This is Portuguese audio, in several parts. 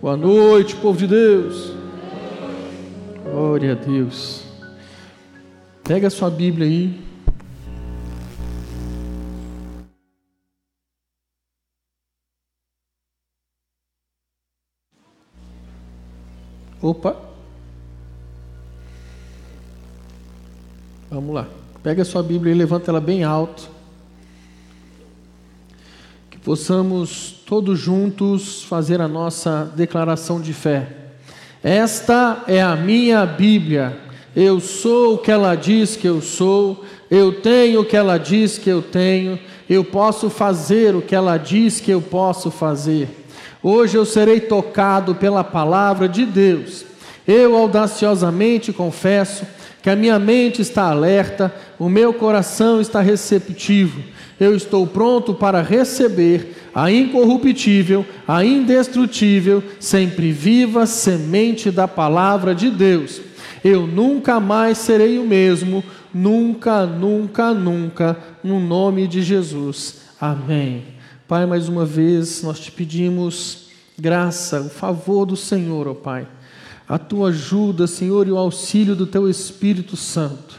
Boa noite, povo de Deus. Glória a Deus. Pega a sua Bíblia aí. Opa. Vamos lá. Pega a sua Bíblia e levanta ela bem alto. Possamos todos juntos fazer a nossa declaração de fé. Esta é a minha Bíblia. Eu sou o que ela diz que eu sou. Eu tenho o que ela diz que eu tenho. Eu posso fazer o que ela diz que eu posso fazer. Hoje eu serei tocado pela palavra de Deus. Eu audaciosamente confesso que a minha mente está alerta, o meu coração está receptivo. Eu estou pronto para receber a incorruptível, a indestrutível, sempre viva semente da palavra de Deus. Eu nunca mais serei o mesmo, nunca, nunca, nunca, no nome de Jesus. Amém. Pai, mais uma vez nós te pedimos graça, o favor do Senhor, ó Pai, a tua ajuda, Senhor, e o auxílio do teu Espírito Santo.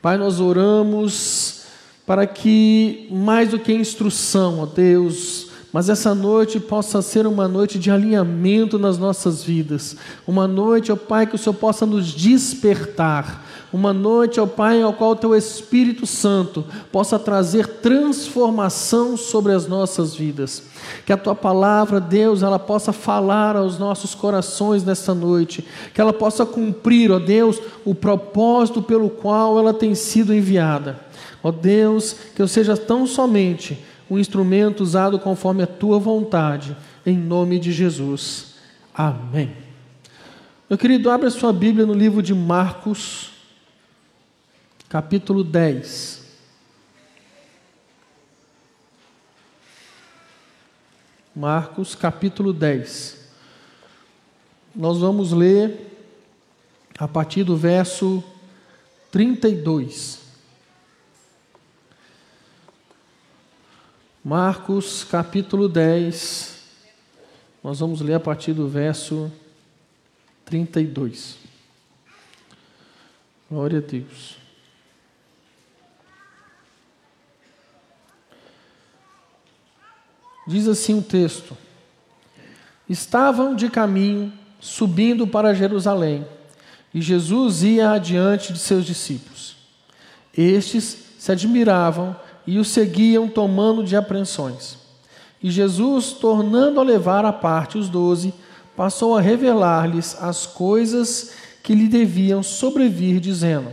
Pai, nós oramos para que, mais do que instrução, ó Deus, mas essa noite possa ser uma noite de alinhamento nas nossas vidas. Uma noite, ó Pai, que o Senhor possa nos despertar. Uma noite, ó Pai, ao qual o Teu Espírito Santo possa trazer transformação sobre as nossas vidas. Que a Tua palavra, Deus, ela possa falar aos nossos corações nesta noite. Que ela possa cumprir, ó Deus, o propósito pelo qual ela tem sido enviada. Ó Deus, que eu seja tão somente um instrumento usado conforme a tua vontade, em nome de Jesus. Amém. Meu querido, abra sua Bíblia no livro de Marcos, capítulo 10. Marcos, capítulo 10. Nós vamos ler a partir do verso 32. Marcos capítulo 10, nós vamos ler a partir do verso 32. Glória a Deus. Diz assim o texto: Estavam de caminho, subindo para Jerusalém, e Jesus ia adiante de seus discípulos. Estes se admiravam e o seguiam tomando de apreensões. E Jesus, tornando a levar à parte os doze, passou a revelar-lhes as coisas que lhe deviam sobrevir, dizendo: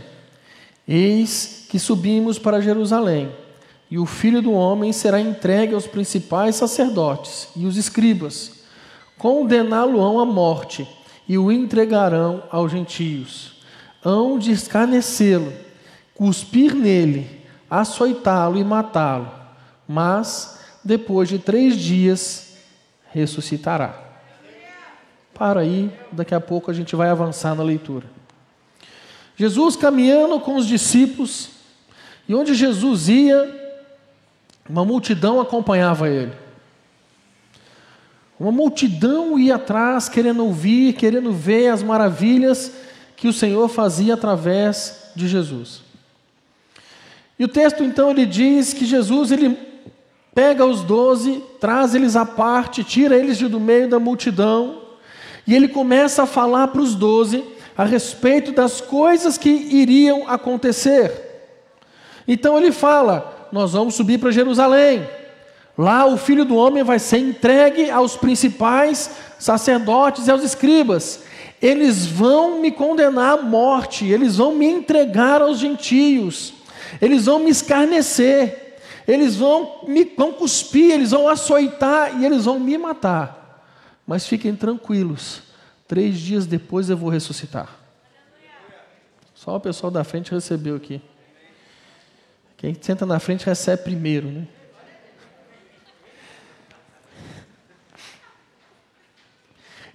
Eis que subimos para Jerusalém, e o filho do homem será entregue aos principais sacerdotes e os escribas, condená-lo-ão à morte e o entregarão aos gentios. Hão de escarnecê-lo, cuspir nele açoitá-lo e matá-lo, mas depois de três dias ressuscitará. Para aí, daqui a pouco a gente vai avançar na leitura. Jesus caminhando com os discípulos, e onde Jesus ia, uma multidão acompanhava ele. Uma multidão ia atrás, querendo ouvir, querendo ver as maravilhas que o Senhor fazia através de Jesus. E o texto então ele diz que Jesus ele pega os doze, traz eles à parte, tira eles do meio da multidão, e ele começa a falar para os doze a respeito das coisas que iriam acontecer. Então ele fala: Nós vamos subir para Jerusalém. Lá o filho do homem vai ser entregue aos principais sacerdotes e aos escribas. Eles vão me condenar à morte, eles vão me entregar aos gentios eles vão me escarnecer, eles vão me vão cuspir, eles vão açoitar e eles vão me matar. Mas fiquem tranquilos, três dias depois eu vou ressuscitar. Só o pessoal da frente recebeu aqui. Quem senta na frente recebe primeiro, né?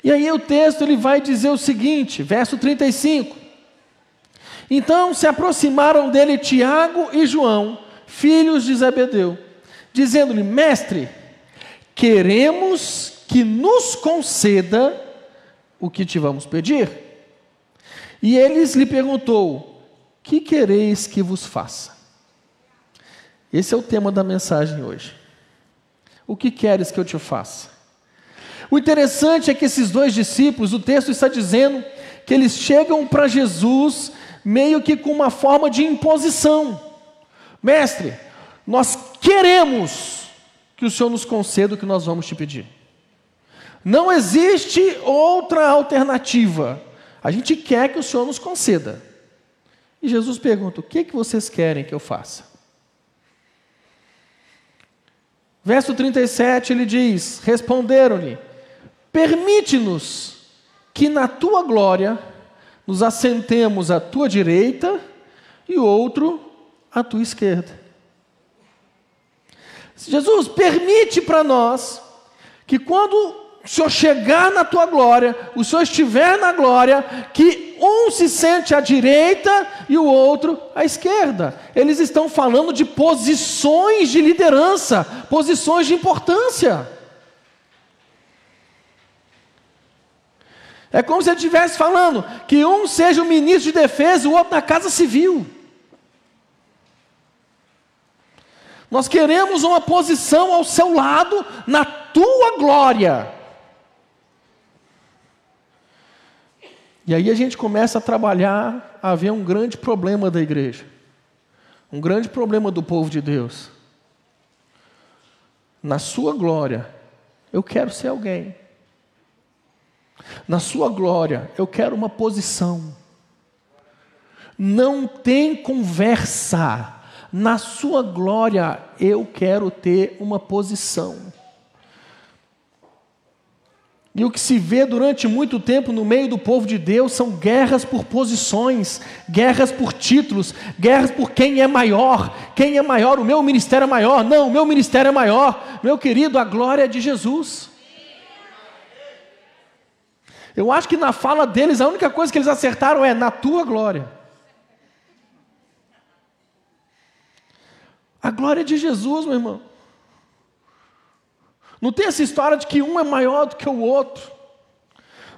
E aí o texto ele vai dizer o seguinte, verso 35. Então se aproximaram dele Tiago e João, filhos de Zebedeu, dizendo-lhe: Mestre, queremos que nos conceda o que te vamos pedir. E eles lhe perguntou: Que quereis que vos faça? Esse é o tema da mensagem hoje. O que queres que eu te faça? O interessante é que esses dois discípulos, o texto está dizendo que eles chegam para Jesus meio que com uma forma de imposição. Mestre, nós queremos que o Senhor nos conceda o que nós vamos te pedir. Não existe outra alternativa. A gente quer que o Senhor nos conceda. E Jesus pergunta: O que, que vocês querem que eu faça? Verso 37 ele diz: Responderam-lhe: Permite-nos que na tua glória nos assentemos à tua direita e outro à tua esquerda. Jesus, permite para nós que quando o Senhor chegar na tua glória, o Senhor estiver na glória, que um se sente à direita e o outro à esquerda. Eles estão falando de posições de liderança, posições de importância. É como se ele estivesse falando que um seja o ministro de defesa, o outro na casa civil. Nós queremos uma posição ao seu lado na tua glória. E aí a gente começa a trabalhar, a ver um grande problema da igreja, um grande problema do povo de Deus. Na sua glória, eu quero ser alguém. Na sua glória, eu quero uma posição. Não tem conversa. Na sua glória, eu quero ter uma posição. E o que se vê durante muito tempo no meio do povo de Deus são guerras por posições, guerras por títulos, guerras por quem é maior. Quem é maior? O meu ministério é maior. Não, o meu ministério é maior. Meu querido, a glória é de Jesus. Eu acho que na fala deles a única coisa que eles acertaram é na tua glória. A glória de Jesus, meu irmão. Não tem essa história de que um é maior do que o outro.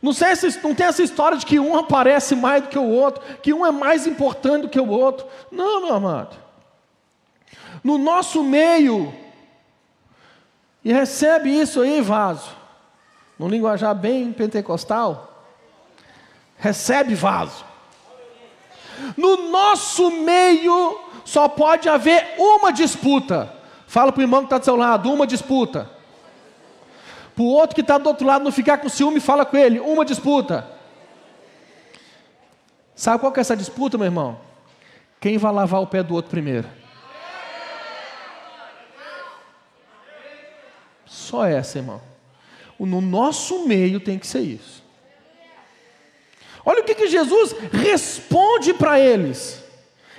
Não, sei não tem essa história de que um aparece mais do que o outro, que um é mais importante do que o outro. Não, meu amado. No nosso meio, e recebe isso aí, vaso num linguajar bem pentecostal, recebe vaso. No nosso meio só pode haver uma disputa. Fala para o irmão que está do seu lado, uma disputa. Para o outro que está do outro lado não ficar com ciúme, fala com ele, uma disputa. Sabe qual que é essa disputa, meu irmão? Quem vai lavar o pé do outro primeiro? Só essa, irmão. No nosso meio tem que ser isso. Olha o que, que Jesus responde para eles.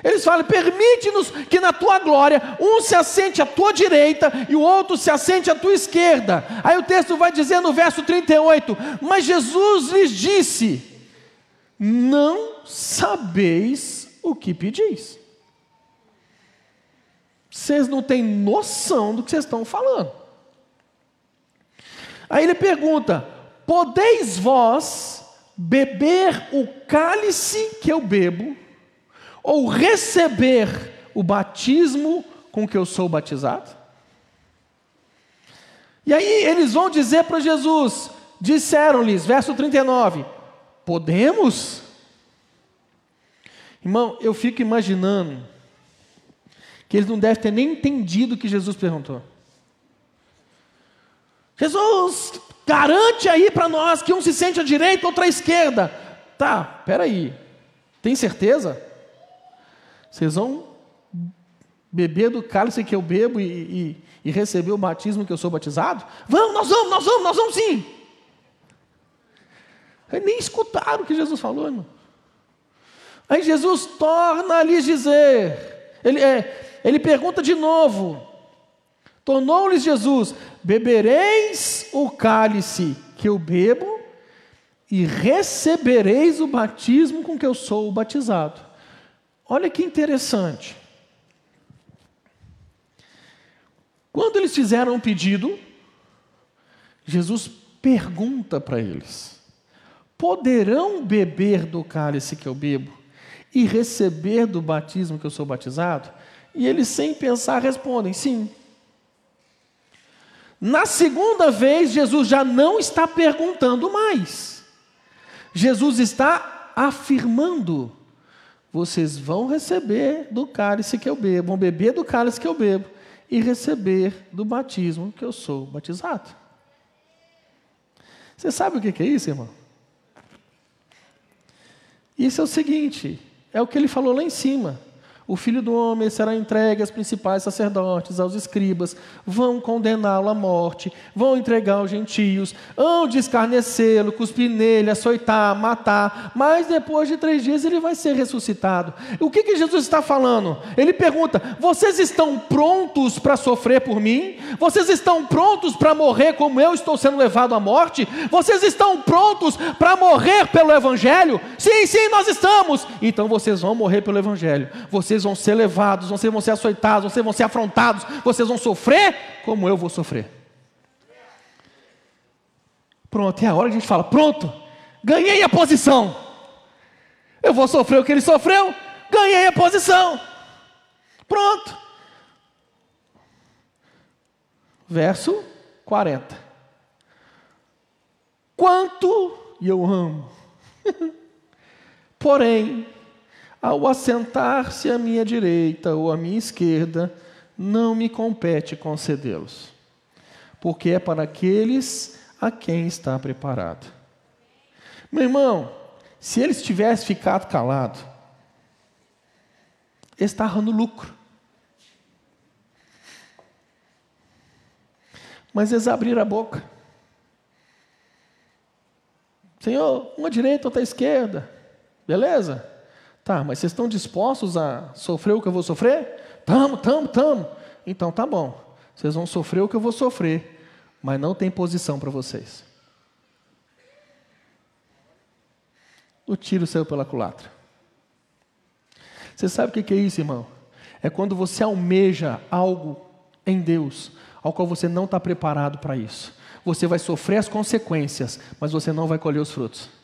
Eles falam: permite-nos que na tua glória um se assente à tua direita e o outro se assente à tua esquerda. Aí o texto vai dizer no verso 38: Mas Jesus lhes disse: Não sabeis o que pedis. Vocês não têm noção do que vocês estão falando. Aí ele pergunta: Podeis vós beber o cálice que eu bebo, ou receber o batismo com que eu sou batizado? E aí eles vão dizer para Jesus: Disseram-lhes, verso 39, podemos? Irmão, eu fico imaginando que eles não devem ter nem entendido o que Jesus perguntou. Jesus, garante aí para nós que um se sente à direita, outro à esquerda. Tá, peraí. Tem certeza? Vocês vão beber do cálice que eu bebo e, e, e, receber o batismo que eu sou batizado? Vamos, nós vamos, nós vamos, nós vamos sim. Aí nem escutaram o que Jesus falou, irmão. Aí Jesus torna a lhes dizer, ele, é, ele pergunta de novo, Tornou-lhes Jesus: Bebereis o cálice que eu bebo e recebereis o batismo com que eu sou batizado. Olha que interessante. Quando eles fizeram o pedido, Jesus pergunta para eles: Poderão beber do cálice que eu bebo e receber do batismo que eu sou batizado? E eles, sem pensar, respondem: Sim. Na segunda vez, Jesus já não está perguntando mais. Jesus está afirmando: vocês vão receber do cálice que eu bebo, vão beber do cálice que eu bebo e receber do batismo que eu sou batizado. Você sabe o que é isso, irmão? Isso é o seguinte: é o que ele falou lá em cima. O filho do homem será entregue aos principais sacerdotes, aos escribas, vão condená-lo à morte, vão entregar aos gentios, vão descarnecê-lo, cuspir nele, açoitar, matar, mas depois de três dias ele vai ser ressuscitado. O que, que Jesus está falando? Ele pergunta: vocês estão prontos para sofrer por mim? Vocês estão prontos para morrer como eu estou sendo levado à morte? Vocês estão prontos para morrer pelo Evangelho? Sim, sim, nós estamos. Então vocês vão morrer pelo Evangelho. Vocês vocês vão ser levados, vocês vão ser açoitados, vocês vão ser afrontados, vocês vão sofrer como eu vou sofrer. Pronto, é a hora que a gente fala: pronto, ganhei a posição. Eu vou sofrer o que ele sofreu, ganhei a posição. Pronto. Verso 40. Quanto, e eu amo, porém, ao assentar-se à minha direita ou à minha esquerda, não me compete concedê-los, porque é para aqueles a quem está preparado. Meu irmão, se eles tivessem ficado calados, eles estavam no lucro. Mas eles abriram a boca. Senhor, uma direita, outra esquerda. Beleza? Tá, mas vocês estão dispostos a sofrer o que eu vou sofrer? Tamo, tamo, tamo. Então tá bom. Vocês vão sofrer o que eu vou sofrer, mas não tem posição para vocês. O tiro saiu pela culatra. Você sabe o que é isso, irmão? É quando você almeja algo em Deus, ao qual você não está preparado para isso. Você vai sofrer as consequências, mas você não vai colher os frutos.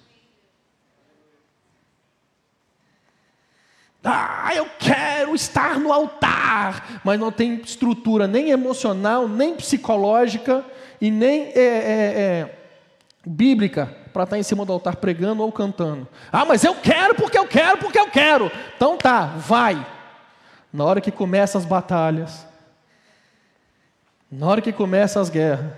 Ah, eu quero estar no altar, mas não tem estrutura nem emocional, nem psicológica e nem é, é, é, bíblica para estar em cima do altar pregando ou cantando. Ah, mas eu quero porque eu quero, porque eu quero. Então tá, vai. Na hora que começam as batalhas, na hora que começam as guerras,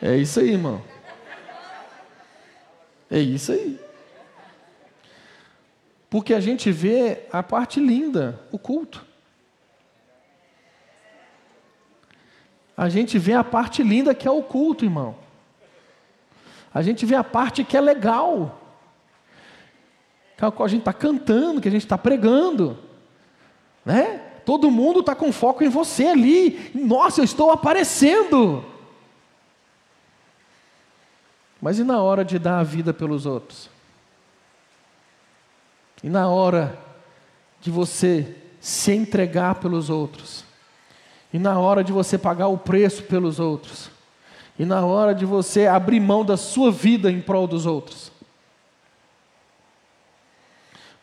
É isso aí, irmão. É isso aí. Porque a gente vê a parte linda, o culto. A gente vê a parte linda que é o culto, irmão. A gente vê a parte que é legal. Que é a gente está cantando, que a gente está pregando. Né? Todo mundo está com foco em você ali. Nossa, eu estou aparecendo. Mas e na hora de dar a vida pelos outros? E na hora de você se entregar pelos outros? E na hora de você pagar o preço pelos outros? E na hora de você abrir mão da sua vida em prol dos outros?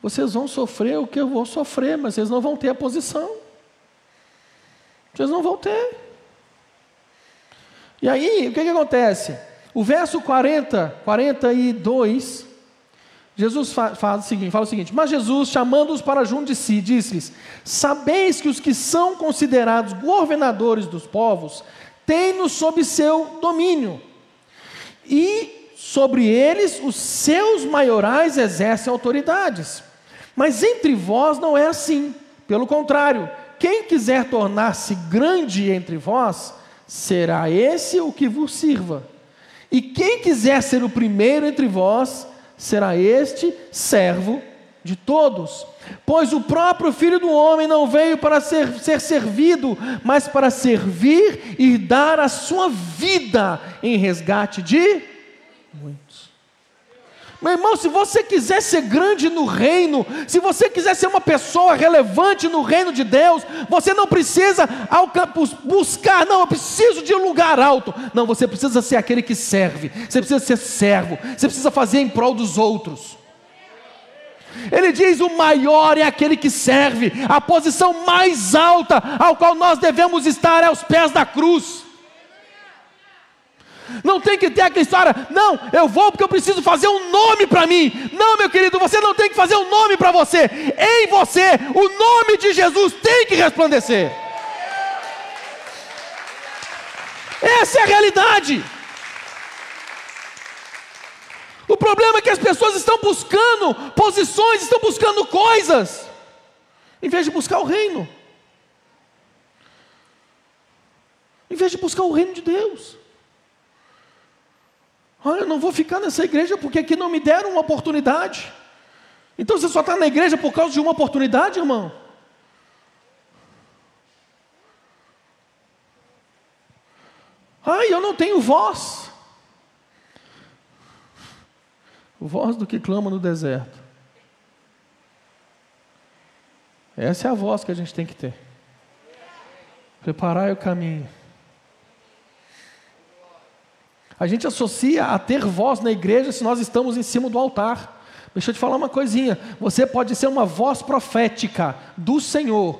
Vocês vão sofrer o que eu vou sofrer, mas vocês não vão ter a posição. Vocês não vão ter. E aí, o que, que acontece? O verso 40, 42, Jesus fala o seguinte, fala o seguinte: Mas Jesus, chamando-os para junto de si, disse-lhes: Sabeis que os que são considerados governadores dos povos têm-nos sob seu domínio, e sobre eles os seus maiorais exercem autoridades. Mas entre vós não é assim. Pelo contrário, quem quiser tornar-se grande entre vós, será esse o que vos sirva. E quem quiser ser o primeiro entre vós, será este servo de todos. Pois o próprio Filho do Homem não veio para ser, ser servido, mas para servir e dar a sua vida em resgate de muitos. Meu irmão, se você quiser ser grande no reino, se você quiser ser uma pessoa relevante no reino de Deus, você não precisa buscar, não, eu preciso de um lugar alto. Não, você precisa ser aquele que serve, você precisa ser servo, você precisa fazer em prol dos outros. Ele diz: o maior é aquele que serve, a posição mais alta ao qual nós devemos estar é aos pés da cruz. Não tem que ter aquela história, não, eu vou porque eu preciso fazer um nome para mim. Não, meu querido, você não tem que fazer um nome para você. Em você, o nome de Jesus tem que resplandecer. Essa é a realidade. O problema é que as pessoas estão buscando posições, estão buscando coisas, em vez de buscar o reino, em vez de buscar o reino de Deus. Olha, eu não vou ficar nessa igreja porque aqui não me deram uma oportunidade. Então você só está na igreja por causa de uma oportunidade, irmão? Ai, eu não tenho voz. Voz do que clama no deserto. Essa é a voz que a gente tem que ter. Preparai o caminho. A gente associa a ter voz na igreja se nós estamos em cima do altar. Deixa eu te falar uma coisinha. Você pode ser uma voz profética do Senhor.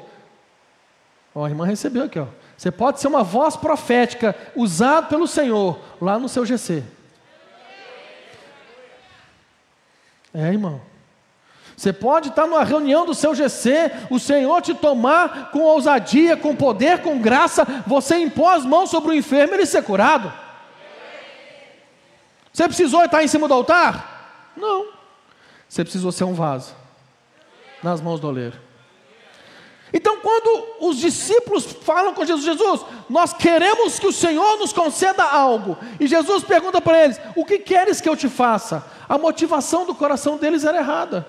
Ó, a irmã recebeu aqui, ó. Você pode ser uma voz profética usada pelo Senhor lá no seu GC. É, irmão. Você pode estar numa reunião do seu GC, o Senhor te tomar com ousadia, com poder, com graça, você impor as mãos sobre o enfermo e ele ser curado. Você precisou estar em cima do altar? Não. Você precisou ser um vaso nas mãos do oleiro. Então, quando os discípulos falam com Jesus, Jesus, nós queremos que o Senhor nos conceda algo, e Jesus pergunta para eles: O que queres que eu te faça? A motivação do coração deles era errada.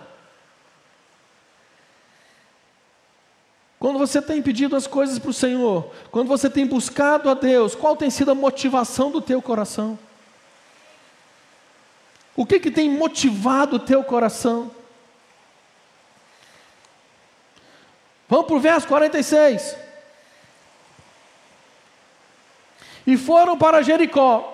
Quando você tem pedido as coisas para o Senhor, quando você tem buscado a Deus, qual tem sido a motivação do teu coração? O que, que tem motivado o teu coração? Vamos para o verso 46. E foram para Jericó.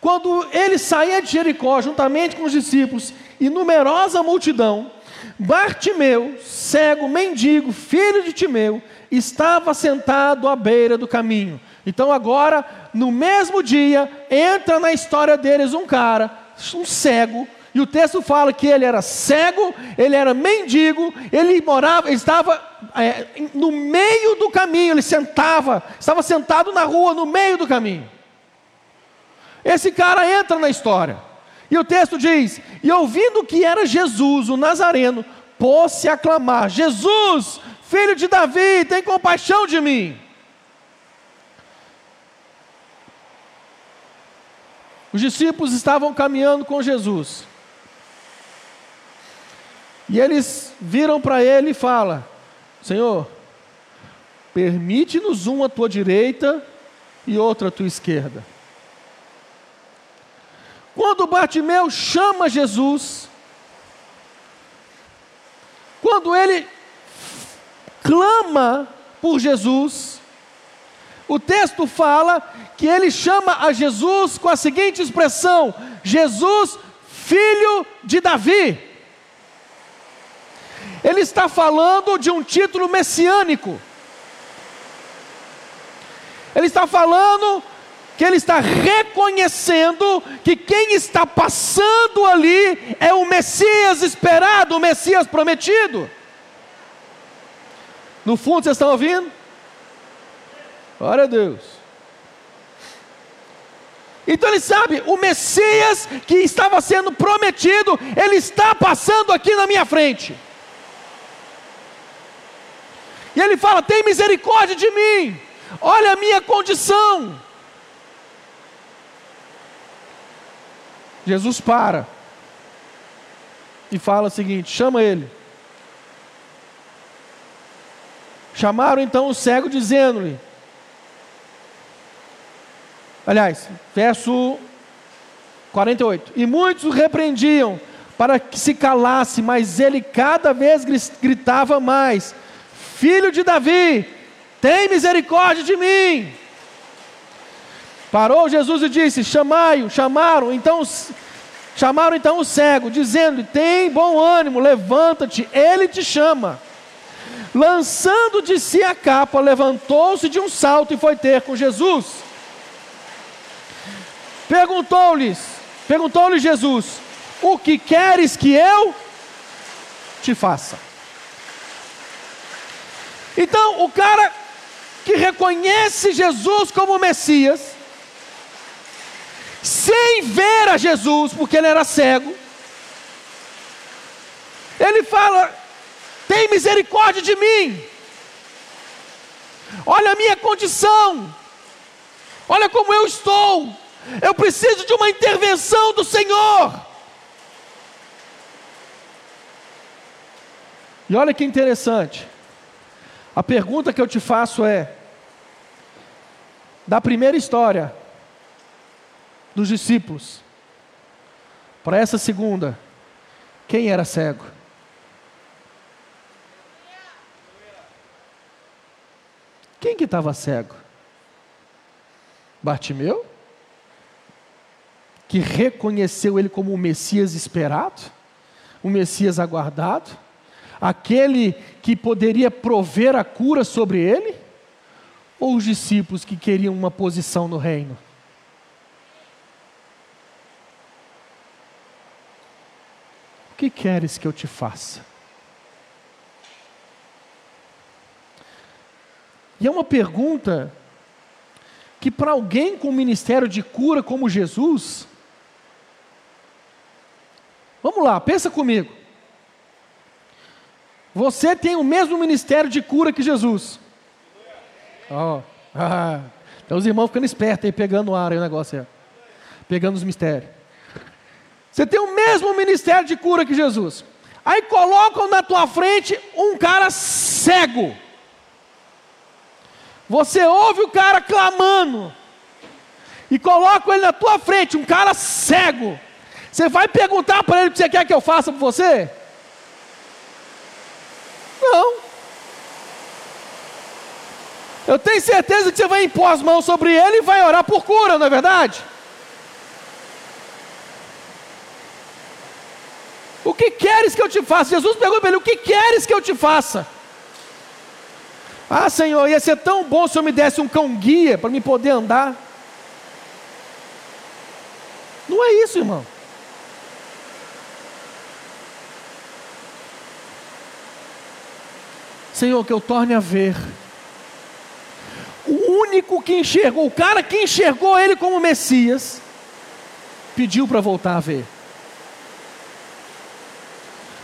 Quando ele saía de Jericó, juntamente com os discípulos e numerosa multidão, Bartimeu, cego, mendigo, filho de Timeu, estava sentado à beira do caminho. Então, agora, no mesmo dia, entra na história deles um cara um cego, e o texto fala que ele era cego, ele era mendigo, ele morava, ele estava é, no meio do caminho, ele sentava, estava sentado na rua, no meio do caminho. Esse cara entra na história. E o texto diz: E ouvindo que era Jesus, o Nazareno, pôs-se a clamar: Jesus, filho de Davi, tem compaixão de mim. Os discípulos estavam caminhando com Jesus. E eles viram para ele e falam: Senhor, permite-nos um à tua direita e outro à tua esquerda. Quando Bartimeu chama Jesus, quando ele clama por Jesus, o texto fala que ele chama a Jesus com a seguinte expressão: Jesus, filho de Davi. Ele está falando de um título messiânico. Ele está falando que ele está reconhecendo que quem está passando ali é o Messias esperado, o Messias prometido. No fundo, vocês estão ouvindo? Glória a Deus. Então ele sabe, o Messias que estava sendo prometido, ele está passando aqui na minha frente. E ele fala: tem misericórdia de mim, olha a minha condição. Jesus para e fala o seguinte: chama ele. Chamaram então o cego, dizendo-lhe: Aliás, verso 48. E muitos repreendiam para que se calasse, mas ele cada vez gritava mais: Filho de Davi, tem misericórdia de mim. Parou Jesus e disse: Chamai-o, chamaram, então chamaram então o cego, dizendo: Tem bom ânimo, levanta-te, ele te chama. Lançando de si a capa, levantou-se de um salto e foi ter com Jesus. Perguntou-lhes, perguntou-lhe Jesus: O que queres que eu te faça? Então, o cara que reconhece Jesus como Messias, sem ver a Jesus, porque ele era cego, ele fala: tem misericórdia de mim, olha a minha condição, olha como eu estou, eu preciso de uma intervenção do Senhor. E olha que interessante, a pergunta que eu te faço é: da primeira história dos discípulos para essa segunda, quem era cego? Quem que estava cego? Bartimeu? Que reconheceu ele como o Messias esperado, o Messias aguardado, aquele que poderia prover a cura sobre ele? Ou os discípulos que queriam uma posição no reino? O que queres que eu te faça? E é uma pergunta que, para alguém com ministério de cura como Jesus, vamos lá, pensa comigo. Você tem o mesmo ministério de cura que Jesus. Oh, então os irmãos ficando espertos aí, pegando o ar aí o negócio aí. Pegando os mistérios. Você tem o mesmo ministério de cura que Jesus. Aí colocam na tua frente um cara cego. Você ouve o cara clamando. E coloca ele na tua frente, um cara cego. Você vai perguntar para ele o que você quer que eu faça por você? Não. Eu tenho certeza que você vai impor as mãos sobre ele e vai orar por cura, não é verdade? O que queres que eu te faça? Jesus perguntou para ele: O que queres que eu te faça? Ah, Senhor, ia ser tão bom se eu me desse um cão guia para me poder andar. Não é isso, irmão. Senhor, que eu torne a ver. O único que enxergou, o cara que enxergou ele como Messias, pediu para voltar a ver.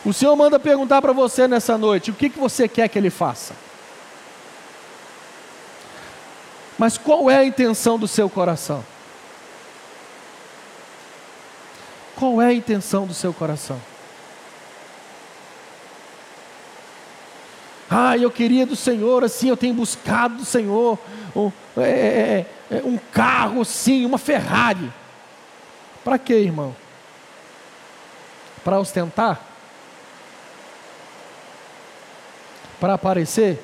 O Senhor manda perguntar para você nessa noite: o que, que você quer que ele faça? Mas qual é a intenção do seu coração? Qual é a intenção do seu coração? Ah, eu queria do Senhor, assim, eu tenho buscado do Senhor um, é, é, é, é um carro, sim, uma Ferrari. Para quê, irmão? Para ostentar? Para aparecer?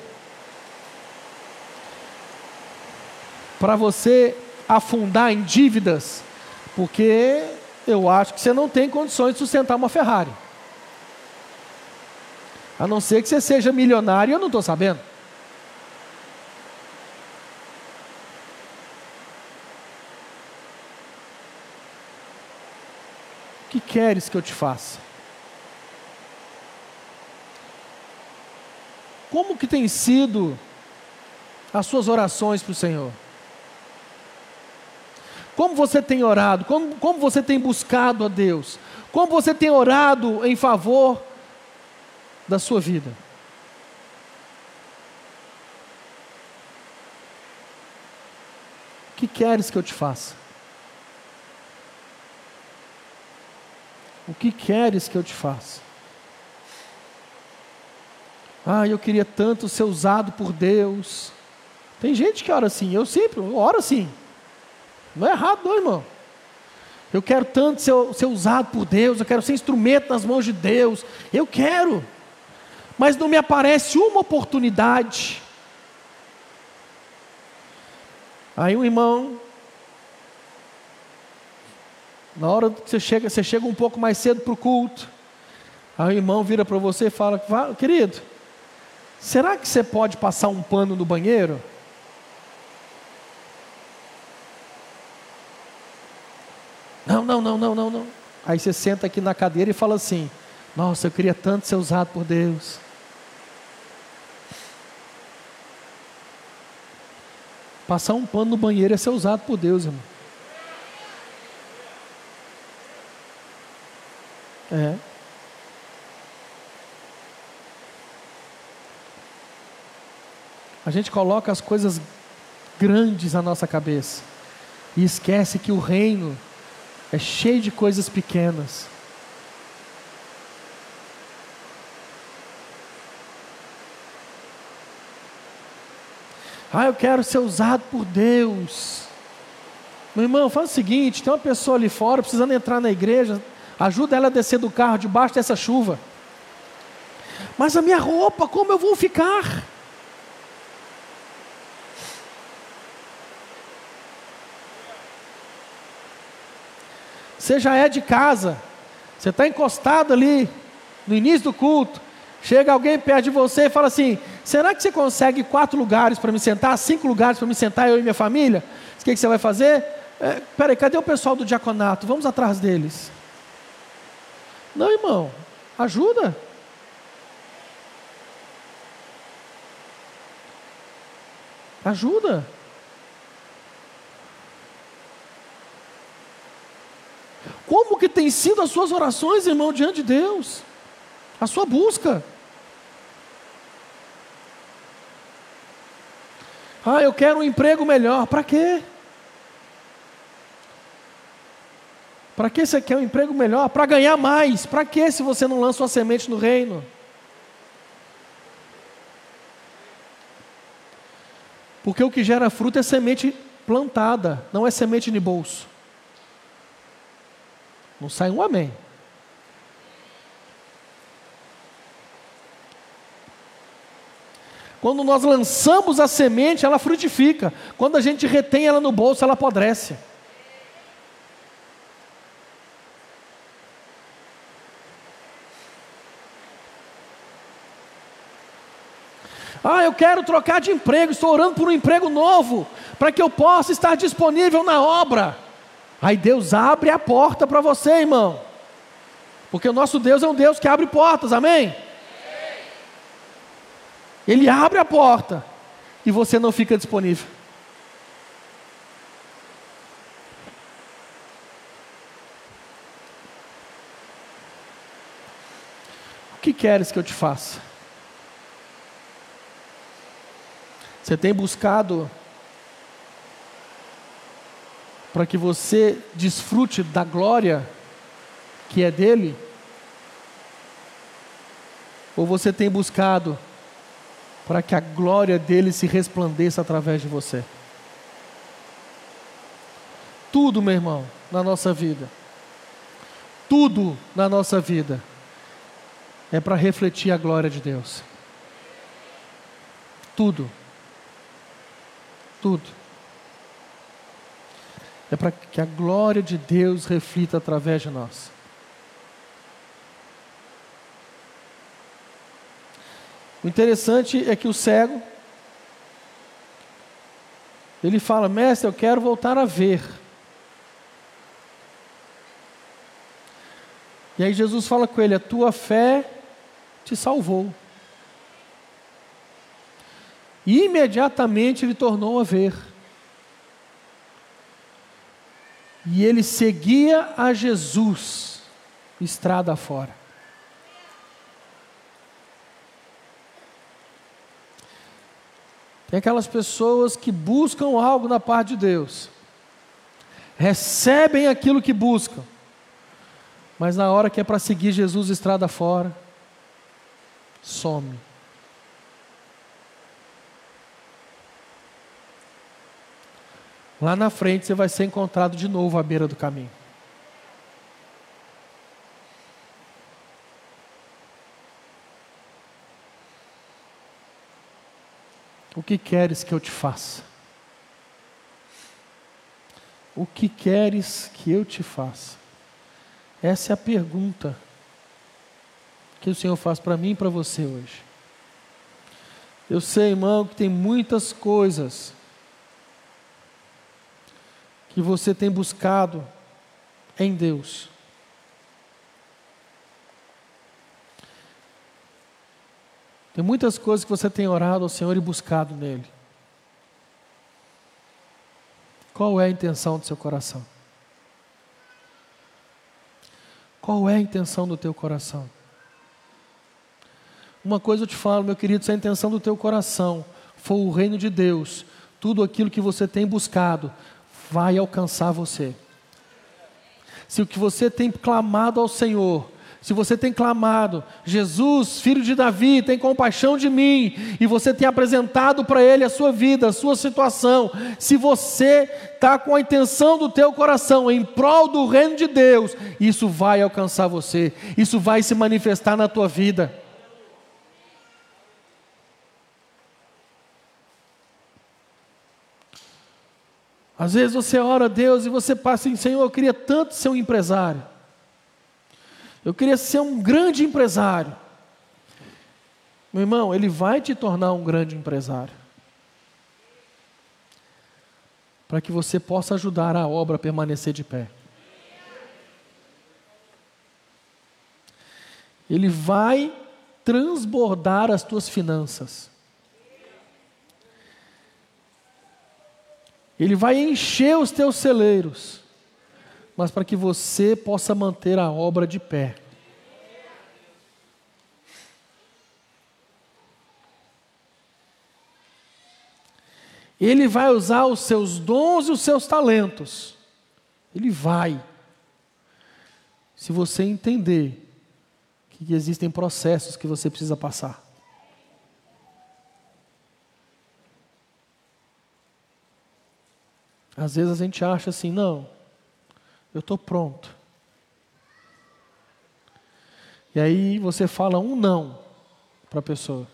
para você afundar em dívidas, porque eu acho que você não tem condições de sustentar uma Ferrari. A não ser que você seja milionário, eu não estou sabendo. O que queres que eu te faça? Como que tem sido as suas orações para o Senhor? Como você tem orado? Como, como você tem buscado a Deus? Como você tem orado em favor da sua vida? O que queres que eu te faça? O que queres que eu te faça? Ah, eu queria tanto ser usado por Deus. Tem gente que ora assim, eu sempre oro assim. Não é errado, não, irmão. Eu quero tanto ser, ser usado por Deus, eu quero ser instrumento nas mãos de Deus. Eu quero. Mas não me aparece uma oportunidade. Aí um irmão, na hora que você chega, você chega um pouco mais cedo para o culto. Aí o irmão vira para você e fala: Querido, será que você pode passar um pano no banheiro? Não, não, não, não, não, não. Aí você senta aqui na cadeira e fala assim: Nossa, eu queria tanto ser usado por Deus. Passar um pano no banheiro é ser usado por Deus, irmão. É. A gente coloca as coisas grandes na nossa cabeça e esquece que o reino é cheio de coisas pequenas. Ah, eu quero ser usado por Deus. Meu irmão, faz o seguinte: tem uma pessoa ali fora precisando entrar na igreja, ajuda ela a descer do carro debaixo dessa chuva. Mas a minha roupa, como eu vou ficar? Você já é de casa, você está encostado ali no início do culto, chega alguém perto de você e fala assim: será que você consegue quatro lugares para me sentar, cinco lugares para me sentar, eu e minha família? O que, que você vai fazer? É, peraí, cadê o pessoal do diaconato? Vamos atrás deles. Não, irmão, ajuda. Ajuda. Como que tem sido as suas orações, irmão, diante de Deus? A sua busca. Ah, eu quero um emprego melhor. Para quê? Para que você quer um emprego melhor? Para ganhar mais. Para que se você não lança uma semente no reino? Porque o que gera fruto é semente plantada, não é semente de bolso. Não sai um amém. Quando nós lançamos a semente, ela frutifica. Quando a gente retém ela no bolso, ela apodrece. Ah, eu quero trocar de emprego, estou orando por um emprego novo, para que eu possa estar disponível na obra. Aí Deus abre a porta para você, irmão. Porque o nosso Deus é um Deus que abre portas, amém? Ele abre a porta e você não fica disponível. O que queres que eu te faça? Você tem buscado para que você desfrute da glória que é dele? Ou você tem buscado para que a glória dele se resplandeça através de você? Tudo, meu irmão, na nossa vida, tudo na nossa vida é para refletir a glória de Deus. Tudo. Tudo é para que a glória de Deus reflita através de nós. O interessante é que o cego, ele fala: Mestre, eu quero voltar a ver. E aí Jesus fala com ele: A tua fé te salvou. E imediatamente ele tornou a ver. E ele seguia a Jesus, estrada fora. É aquelas pessoas que buscam algo na parte de Deus, recebem aquilo que buscam, mas na hora que é para seguir Jesus estrada fora, some. Lá na frente você vai ser encontrado de novo à beira do caminho. O que queres que eu te faça? O que queres que eu te faça? Essa é a pergunta que o Senhor faz para mim e para você hoje. Eu sei, irmão, que tem muitas coisas que você tem buscado em Deus. Tem muitas coisas que você tem orado ao Senhor e buscado nele. Qual é a intenção do seu coração? Qual é a intenção do teu coração? Uma coisa eu te falo, meu querido, se a intenção do teu coração for o reino de Deus, tudo aquilo que você tem buscado vai alcançar você. Se o que você tem clamado ao Senhor se você tem clamado, Jesus, filho de Davi, tem compaixão de mim, e você tem apresentado para Ele a sua vida, a sua situação, se você está com a intenção do teu coração em prol do reino de Deus, isso vai alcançar você, isso vai se manifestar na tua vida. Às vezes você ora a Deus e você passa assim, Senhor, eu queria tanto ser um empresário. Eu queria ser um grande empresário. Meu irmão, ele vai te tornar um grande empresário. Para que você possa ajudar a obra a permanecer de pé. Ele vai transbordar as tuas finanças. Ele vai encher os teus celeiros mas para que você possa manter a obra de pé. Ele vai usar os seus dons e os seus talentos. Ele vai. Se você entender que existem processos que você precisa passar. Às vezes a gente acha assim, não, eu estou pronto. E aí você fala um não para a pessoa.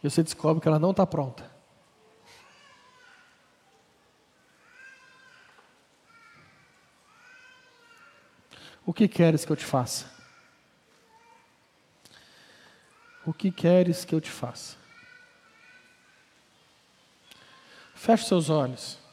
E você descobre que ela não está pronta. O que queres que eu te faça? O que queres que eu te faça? Feche seus olhos.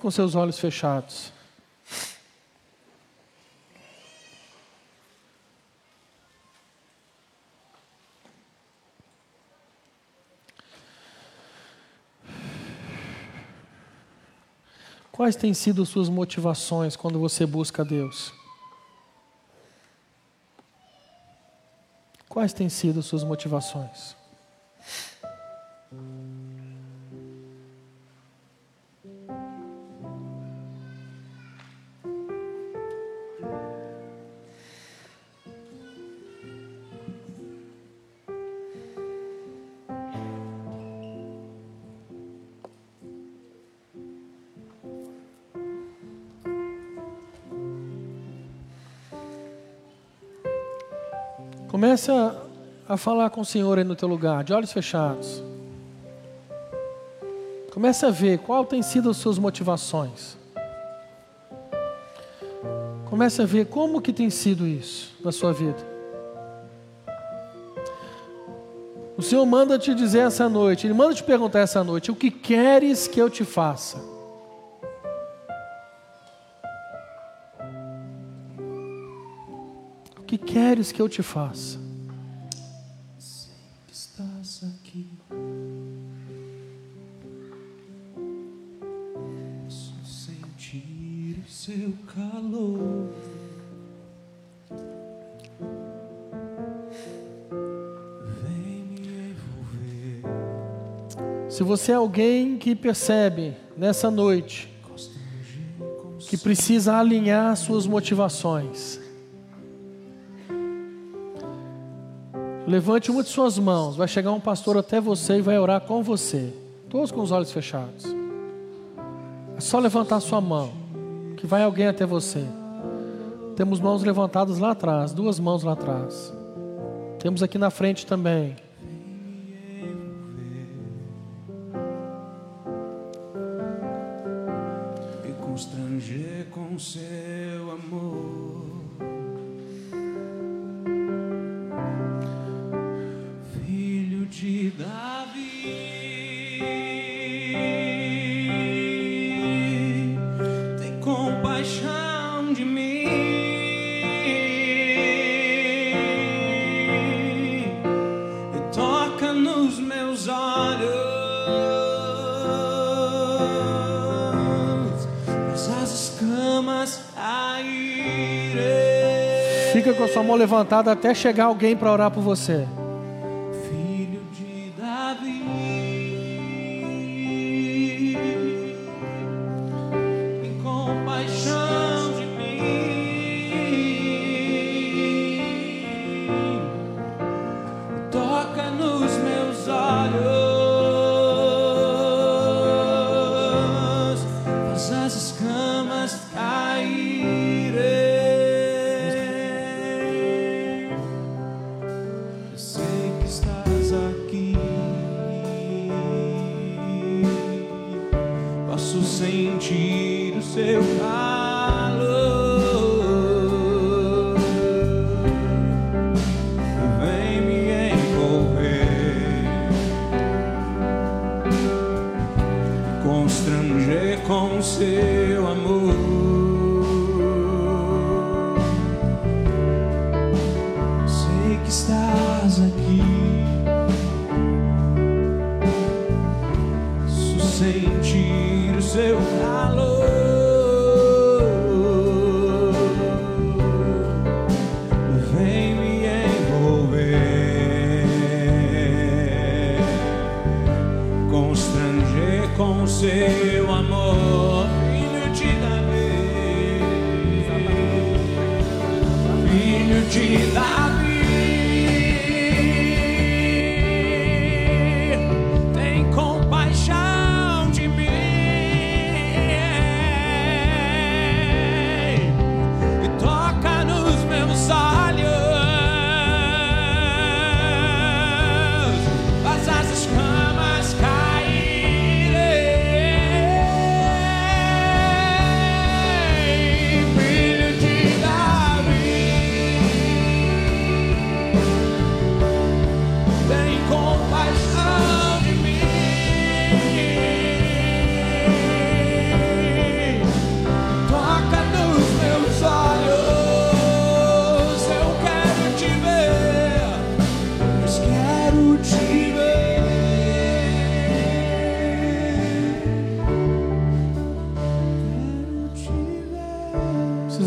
Com seus olhos fechados. Quais têm sido suas motivações quando você busca Deus? Quais têm sido suas motivações? Comece a, falar com o Senhor aí no teu lugar, de olhos fechados. Comece a ver qual tem sido as suas motivações. Comece a ver como que tem sido isso na sua vida. O Senhor manda te dizer essa noite, Ele manda te perguntar essa noite: o que queres que eu te faça? queres que eu te faça? Estás aqui. Posso sentir o seu calor. Vem me envolver. Se você é alguém que percebe nessa noite que precisa alinhar suas motivações, Levante uma de suas mãos. Vai chegar um pastor até você e vai orar com você. Todos com os olhos fechados. É só levantar a sua mão. Que vai alguém até você. Temos mãos levantadas lá atrás, duas mãos lá atrás. Temos aqui na frente também. levantada até chegar alguém para orar por você.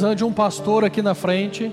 precisando de um pastor aqui na frente.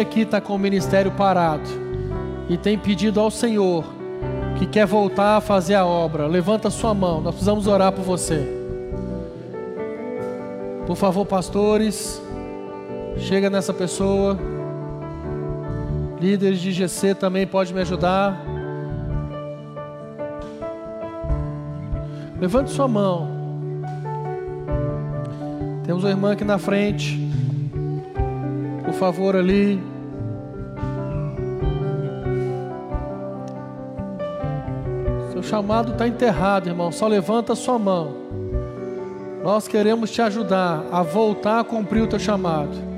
Aqui está com o ministério parado e tem pedido ao Senhor que quer voltar a fazer a obra? Levanta sua mão, nós precisamos orar por você. Por favor, pastores, chega nessa pessoa. Líderes de GC também pode me ajudar. Levante sua mão. Temos uma irmã aqui na frente. Por favor, ali. Chamado está enterrado, irmão. Só levanta sua mão. Nós queremos te ajudar a voltar a cumprir o teu chamado.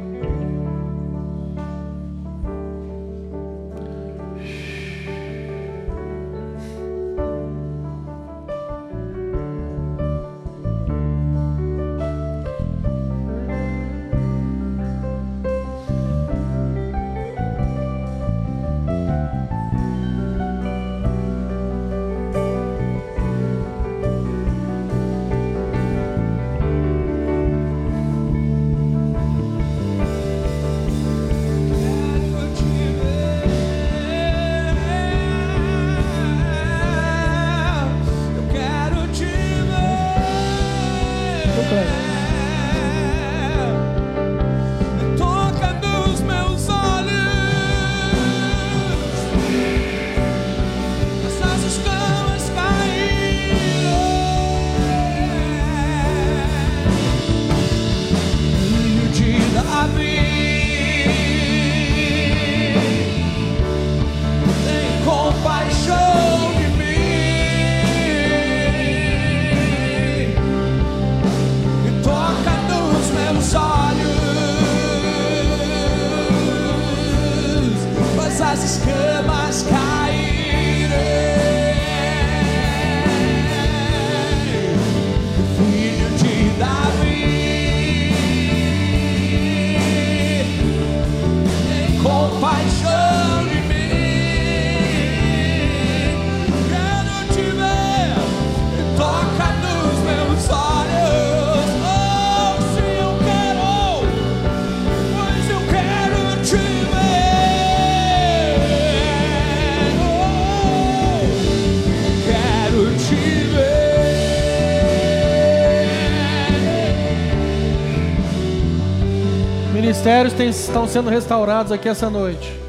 Estão sendo restaurados aqui essa noite.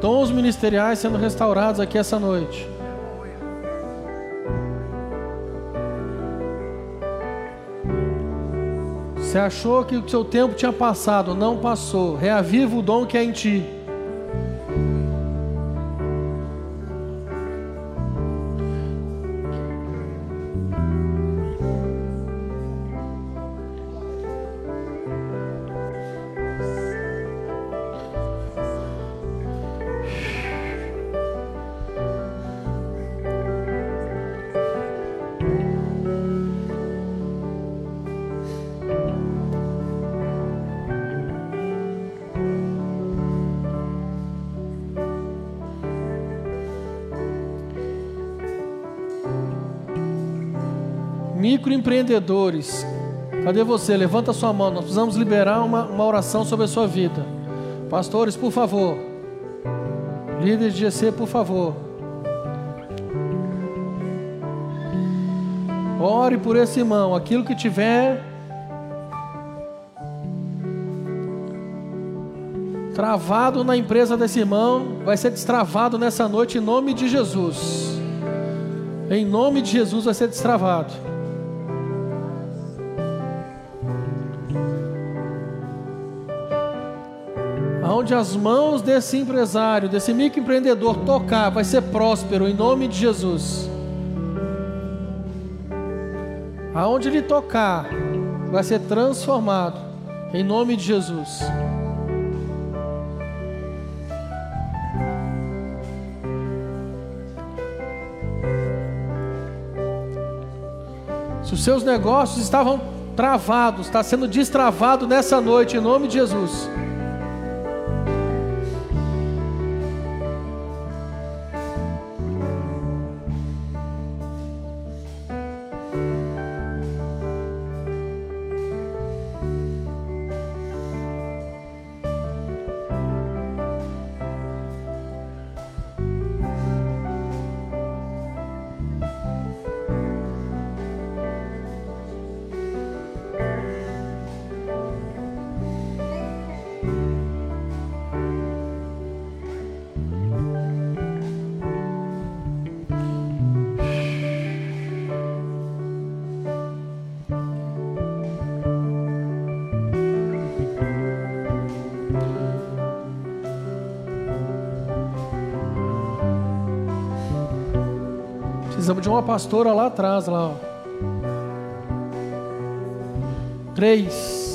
Dons ministeriais sendo restaurados aqui essa noite. Você achou que o seu tempo tinha passado, não passou. Reaviva o dom que é em ti. Microempreendedores, cadê você? Levanta sua mão, nós precisamos liberar uma, uma oração sobre a sua vida. Pastores, por favor. Líderes de GC, por favor. Ore por esse irmão, aquilo que tiver travado na empresa desse irmão, vai ser destravado nessa noite em nome de Jesus. Em nome de Jesus vai ser destravado. Aonde as mãos desse empresário, desse microempreendedor tocar, vai ser próspero em nome de Jesus. Aonde ele tocar, vai ser transformado em nome de Jesus. Se os seus negócios estavam travados, está sendo destravado nessa noite em nome de Jesus. Uma pastora lá atrás, lá. Ó. Três.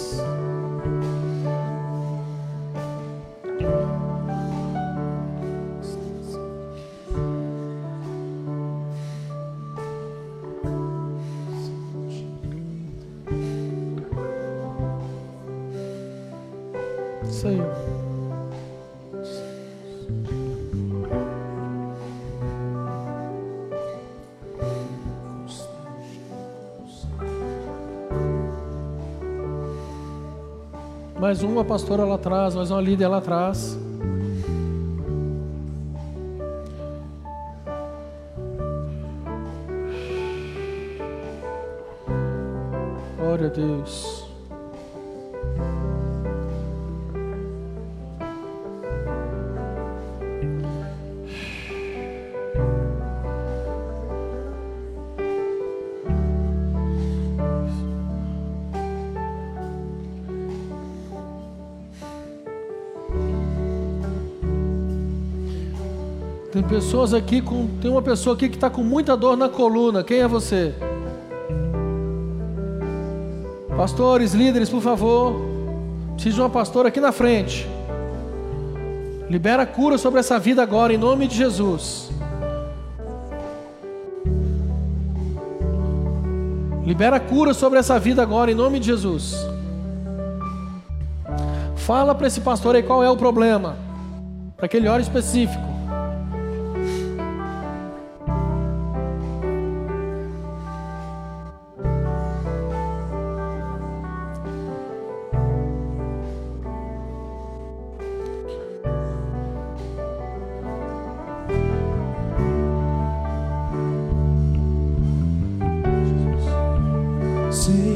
Mais uma pastora lá atrás, mais uma líder lá atrás. Glória a Deus. Pessoas aqui com. Tem uma pessoa aqui que está com muita dor na coluna. Quem é você? Pastores, líderes, por favor. Preciso de uma pastora aqui na frente. Libera cura sobre essa vida agora, em nome de Jesus. Libera cura sobre essa vida agora, em nome de Jesus. Fala para esse pastor aí qual é o problema, para que ele ore específico.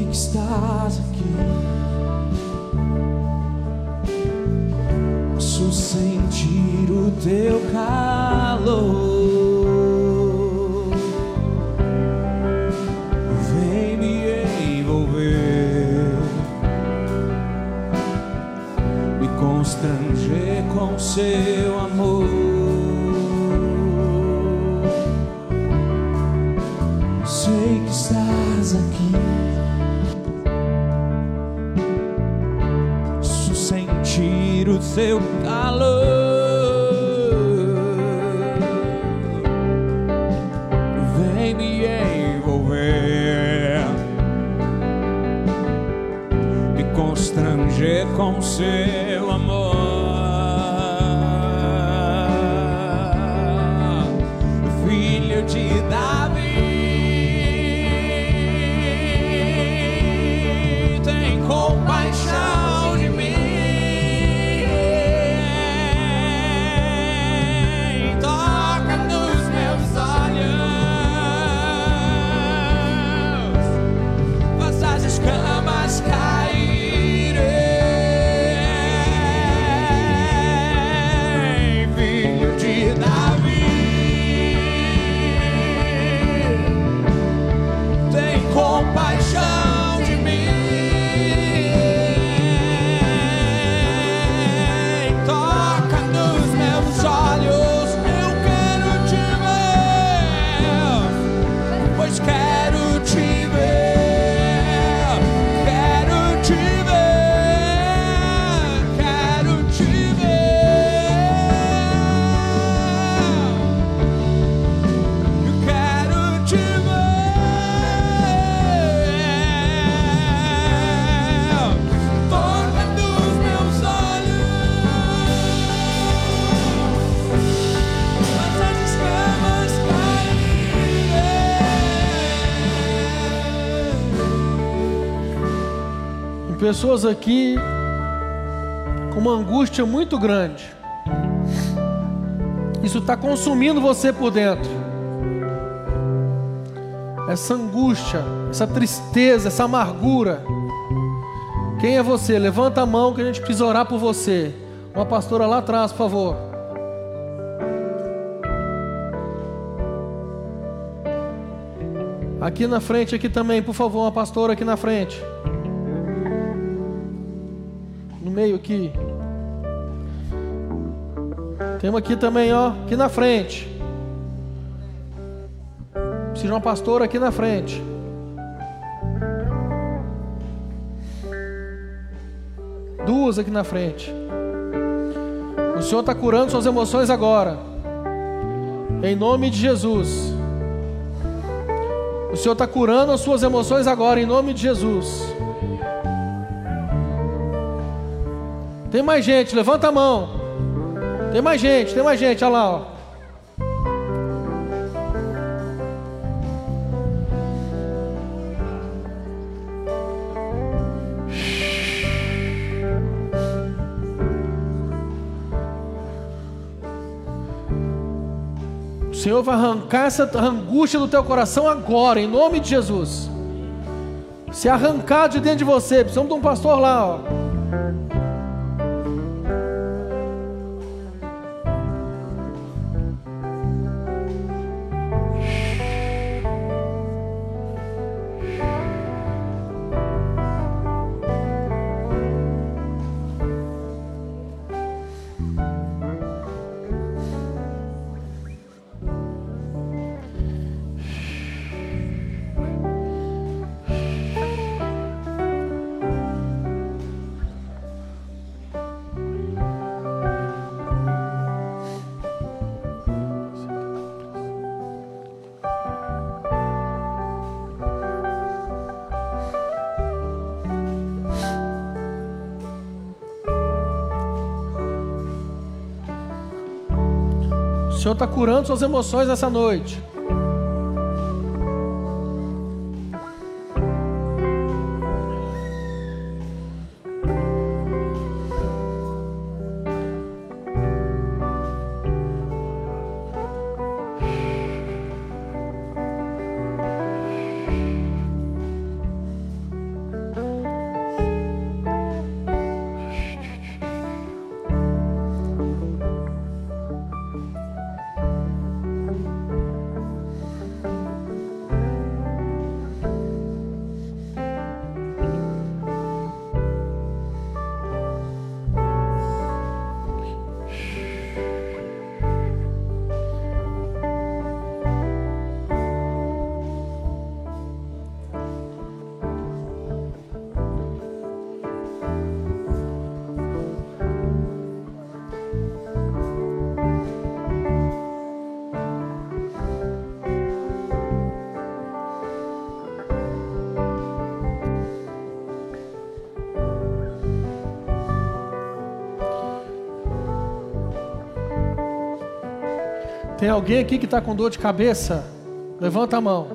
Que estás aqui. Posso sentir o teu calor. Vem me envolver, me constranger com seu seu pessoas aqui com uma angústia muito grande. Isso está consumindo você por dentro. Essa angústia, essa tristeza, essa amargura. Quem é você? Levanta a mão que a gente precisa orar por você. Uma pastora lá atrás, por favor. Aqui na frente, aqui também, por favor, uma pastora aqui na frente. Meio aqui. Tem uma aqui também, ó, aqui na frente. Preciso de uma pastora aqui na frente. Duas aqui na frente. O Senhor está curando suas emoções agora. Em nome de Jesus. O Senhor está curando as suas emoções agora, em nome de Jesus. Tem mais gente, levanta a mão. Tem mais gente, tem mais gente, olha lá. Ó. O Senhor vai arrancar essa angústia do teu coração agora, em nome de Jesus. Se arrancar de dentro de você, precisamos de um pastor lá, ó. Senhor está curando suas emoções nessa noite. Tem alguém aqui que está com dor de cabeça? Levanta a mão.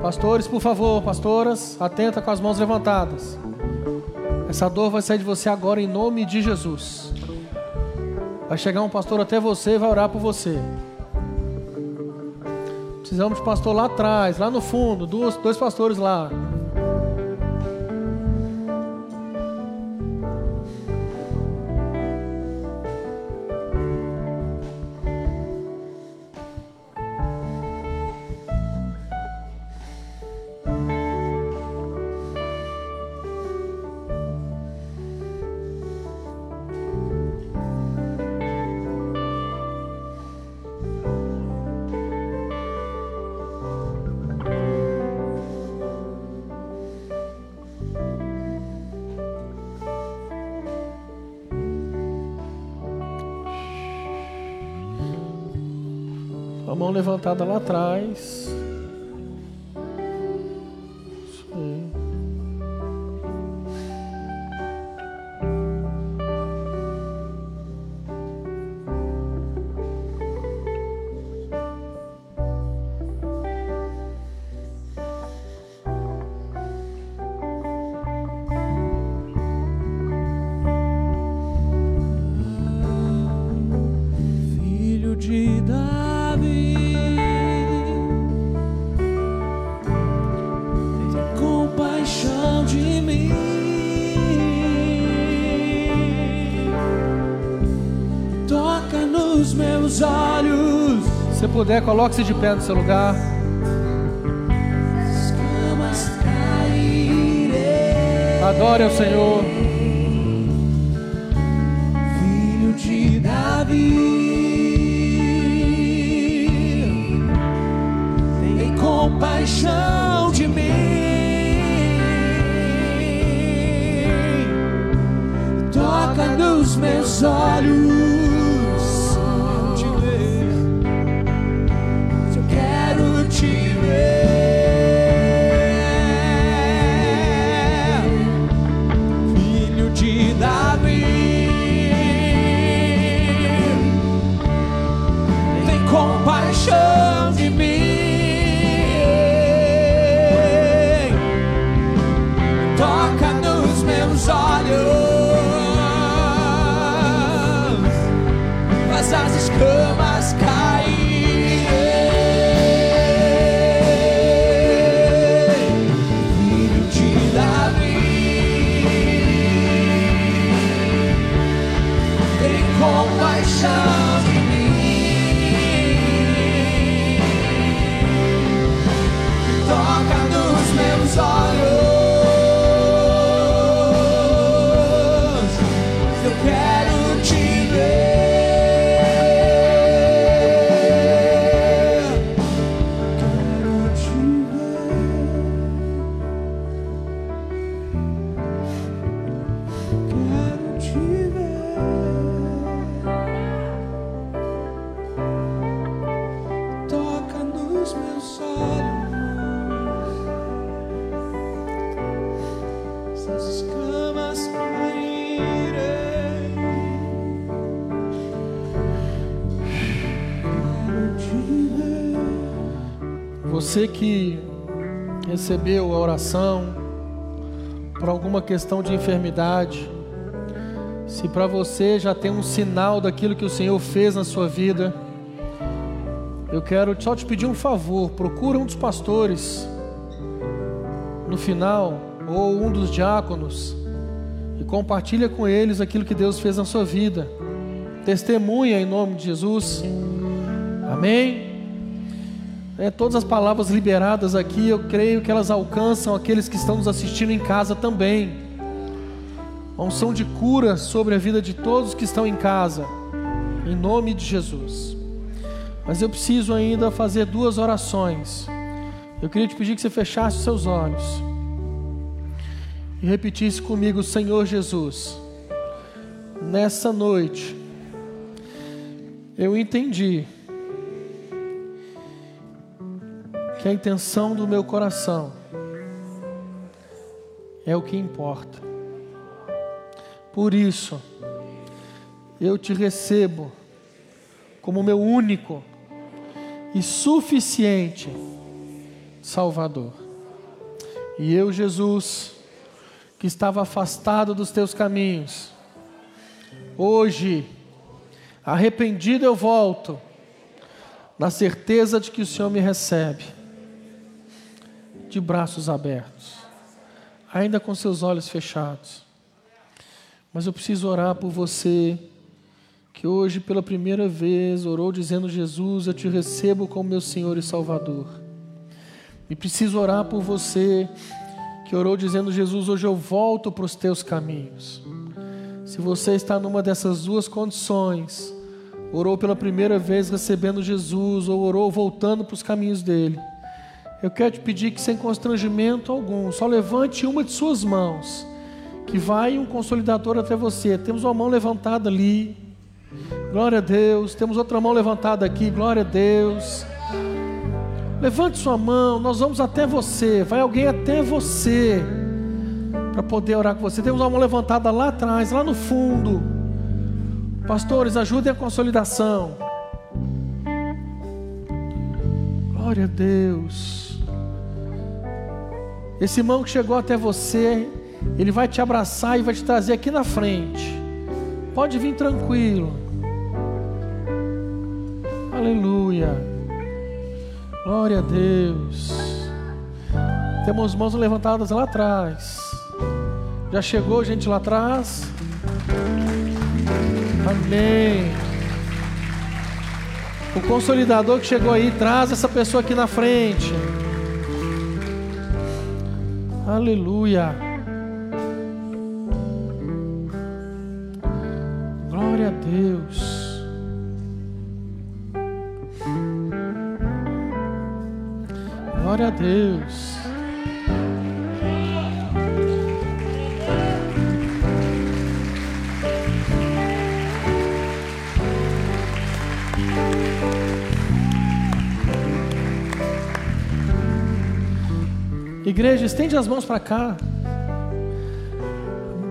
Pastores, por favor, pastoras, atenta com as mãos levantadas. Essa dor vai sair de você agora em nome de Jesus. Vai chegar um pastor até você e vai orar por você. Precisamos de pastor lá atrás, lá no fundo, dois, dois pastores lá. Levantada lá atrás. puder, coloque-se de pé no seu lugar. Adore ao Senhor. Filho de Davi, tem compaixão de mim. Toca nos meus olhos. Você que recebeu a oração por alguma questão de enfermidade, se para você já tem um sinal daquilo que o Senhor fez na sua vida, eu quero só te pedir um favor: procura um dos pastores no final, ou um dos diáconos, e compartilha com eles aquilo que Deus fez na sua vida. Testemunha em nome de Jesus. Amém. É, todas as palavras liberadas aqui, eu creio que elas alcançam aqueles que estão nos assistindo em casa também. A unção de cura sobre a vida de todos que estão em casa, em nome de Jesus. Mas eu preciso ainda fazer duas orações. Eu queria te pedir que você fechasse os seus olhos e repetisse comigo, Senhor Jesus, nessa noite, eu entendi que a intenção do meu coração é o que importa. Por isso, eu te recebo como meu único e suficiente Salvador. E eu, Jesus, que estava afastado dos teus caminhos, hoje, arrependido eu volto, na certeza de que o Senhor me recebe, de braços abertos, ainda com seus olhos fechados. Mas eu preciso orar por você que hoje pela primeira vez orou dizendo: Jesus, eu te recebo como meu Senhor e Salvador. E preciso orar por você que orou dizendo: Jesus, hoje eu volto para os teus caminhos. Se você está numa dessas duas condições, orou pela primeira vez recebendo Jesus, ou orou voltando para os caminhos dele, eu quero te pedir que, sem constrangimento algum, só levante uma de suas mãos, que vai um consolidador até você. Temos uma mão levantada ali, glória a Deus. Temos outra mão levantada aqui, glória a Deus. Levante sua mão, nós vamos até você. Vai alguém até você para poder orar com você. Temos uma mão levantada lá atrás, lá no fundo. Pastores, ajudem a consolidação. Glória a Deus. Esse irmão que chegou até você, ele vai te abraçar e vai te trazer aqui na frente. Pode vir tranquilo. Aleluia. Glória a Deus. Temos mãos levantadas lá atrás. Já chegou gente lá atrás? Amém. O consolidador que chegou aí, traz essa pessoa aqui na frente. Aleluia. Glória a Deus. Glória a Deus. Igreja, estende as mãos para cá.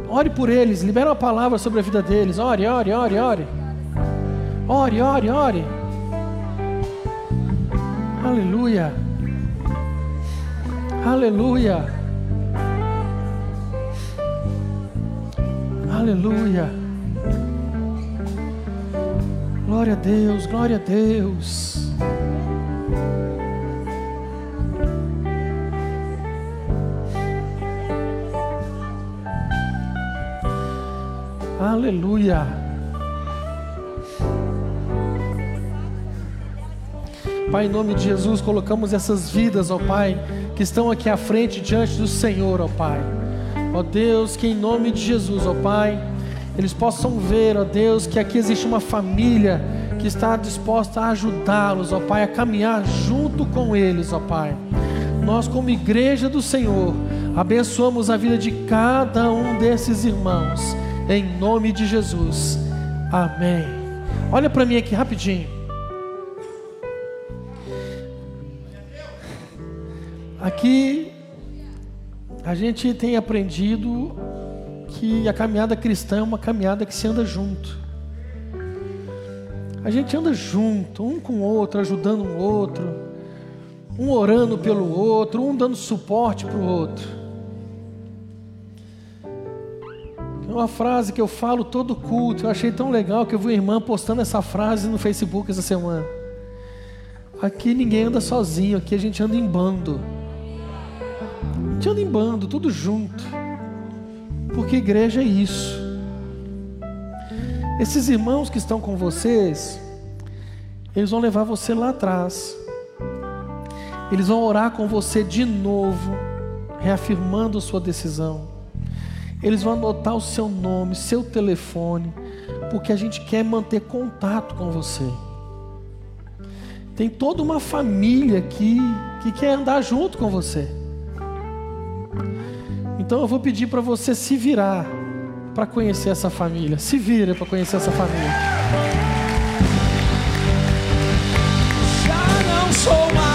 Ore por eles, libera uma palavra sobre a vida deles. Ore, ore, ore, ore. Ore, ore, ore. Aleluia. Aleluia. Aleluia. Glória a Deus, glória a Deus. Aleluia. Pai, em nome de Jesus, colocamos essas vidas, ó Pai, que estão aqui à frente diante do Senhor, ó Pai. Ó Deus, que em nome de Jesus, ó Pai, eles possam ver, ó Deus, que aqui existe uma família que está disposta a ajudá-los, ó Pai, a caminhar junto com eles, ó Pai. Nós, como igreja do Senhor, abençoamos a vida de cada um desses irmãos, em nome de Jesus. Amém. Olha para mim aqui rapidinho. Aqui a gente tem aprendido que a caminhada cristã é uma caminhada que se anda junto. A gente anda junto, um com o outro, ajudando o outro, um orando pelo outro, um dando suporte para o outro. Uma frase que eu falo todo culto, eu achei tão legal que eu vi uma irmã postando essa frase no Facebook essa semana. Aqui ninguém anda sozinho, aqui a gente anda em bando. A gente anda em bando, tudo junto. Porque igreja é isso. Esses irmãos que estão com vocês, eles vão levar você lá atrás. Eles vão orar com você de novo, reafirmando sua decisão. Eles vão anotar o seu nome, seu telefone, porque a gente quer manter contato com você. Tem toda uma família aqui que quer andar junto com você. Então eu vou pedir para você se virar para conhecer essa família. Se vira para conhecer essa família. Já não sou mais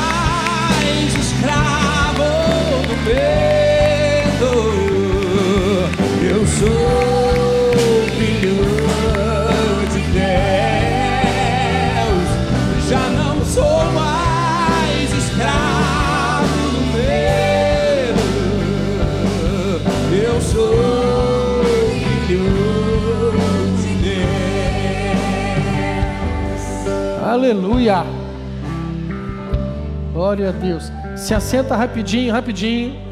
Aleluia. Glória a Deus. Se assenta rapidinho, rapidinho.